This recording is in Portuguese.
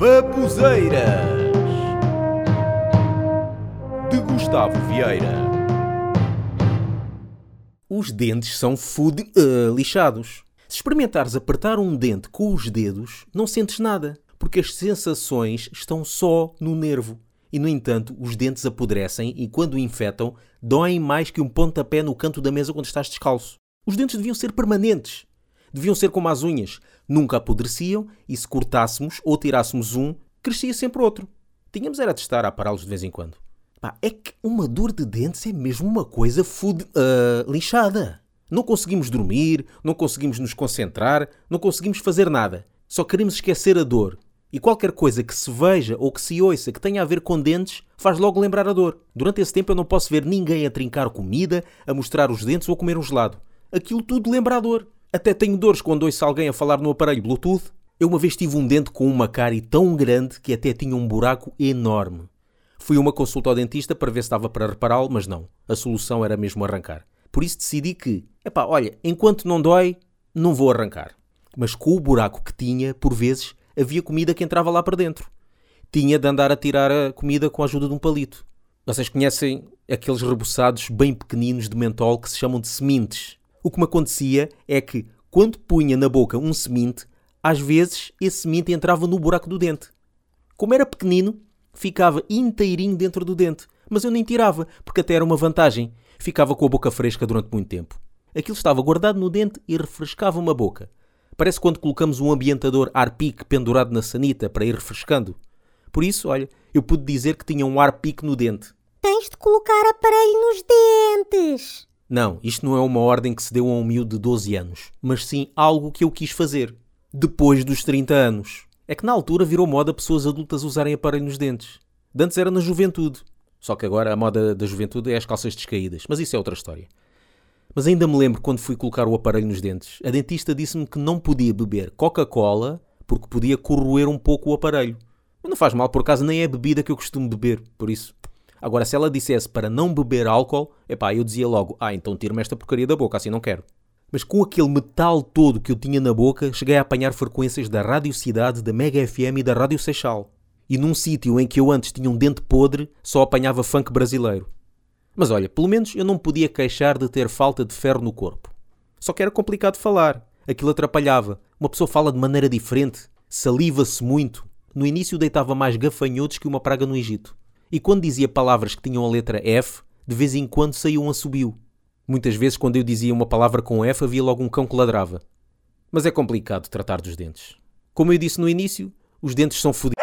Babuzeiras de Gustavo Vieira. Os dentes são food uh, lixados. Se experimentares apertar um dente com os dedos, não sentes nada, porque as sensações estão só no nervo. E, no entanto, os dentes apodrecem e, quando infectam, doem mais que um pontapé no canto da mesa quando estás descalço. Os dentes deviam ser permanentes. Deviam ser como as unhas. Nunca apodreciam e, se cortássemos ou tirássemos um, crescia sempre outro. Tínhamos era de estar a pará-los de vez em quando. Pá, é que uma dor de dentes é mesmo uma coisa food, uh, lixada. Não conseguimos dormir, não conseguimos nos concentrar, não conseguimos fazer nada. Só queremos esquecer a dor. E qualquer coisa que se veja ou que se ouça que tenha a ver com dentes faz logo lembrar a dor. Durante esse tempo eu não posso ver ninguém a trincar comida, a mostrar os dentes ou a comer um gelado. Aquilo tudo lembra a dor. Até tenho dores quando ouço alguém a falar no aparelho Bluetooth. Eu uma vez tive um dente com uma cárie tão grande que até tinha um buraco enorme. Fui uma consulta ao dentista para ver se estava para repará-lo, mas não. A solução era mesmo arrancar. Por isso decidi que, epá, olha, enquanto não dói, não vou arrancar. Mas com o buraco que tinha, por vezes, havia comida que entrava lá para dentro. Tinha de andar a tirar a comida com a ajuda de um palito. Vocês conhecem aqueles reboçados bem pequeninos de mentol que se chamam de sementes? O que me acontecia é que, quando punha na boca um semente, às vezes esse semente entrava no buraco do dente. Como era pequenino, ficava inteirinho dentro do dente, mas eu nem tirava, porque até era uma vantagem. Ficava com a boca fresca durante muito tempo. Aquilo estava guardado no dente e refrescava-me a boca. Parece quando colocamos um ambientador Arpic pendurado na sanita para ir refrescando. Por isso, olha, eu pude dizer que tinha um Arpic no dente. Tens de colocar aparelho nos dentes. Não, isto não é uma ordem que se deu a um miúdo de 12 anos, mas sim algo que eu quis fazer. Depois dos 30 anos. É que na altura virou moda pessoas adultas usarem aparelho nos dentes. De antes era na juventude. Só que agora a moda da juventude é as calças descaídas. Mas isso é outra história. Mas ainda me lembro quando fui colocar o aparelho nos dentes. A dentista disse-me que não podia beber Coca-Cola porque podia corroer um pouco o aparelho. Mas não faz mal, por acaso nem é bebida que eu costumo beber, por isso. Agora, se ela dissesse para não beber álcool, epá, eu dizia logo, ah, então tira-me esta porcaria da boca, assim não quero. Mas com aquele metal todo que eu tinha na boca, cheguei a apanhar frequências da Rádio Cidade, da Mega FM e da Rádio Seixal. E num sítio em que eu antes tinha um dente podre, só apanhava funk brasileiro. Mas olha, pelo menos eu não podia queixar de ter falta de ferro no corpo. Só que era complicado falar. Aquilo atrapalhava. Uma pessoa fala de maneira diferente, saliva-se muito. No início deitava mais gafanhotos que uma praga no Egito. E quando dizia palavras que tinham a letra F, de vez em quando saía um assobio. Muitas vezes, quando eu dizia uma palavra com F, havia logo um cão que ladrava. Mas é complicado tratar dos dentes. Como eu disse no início, os dentes são fodidos.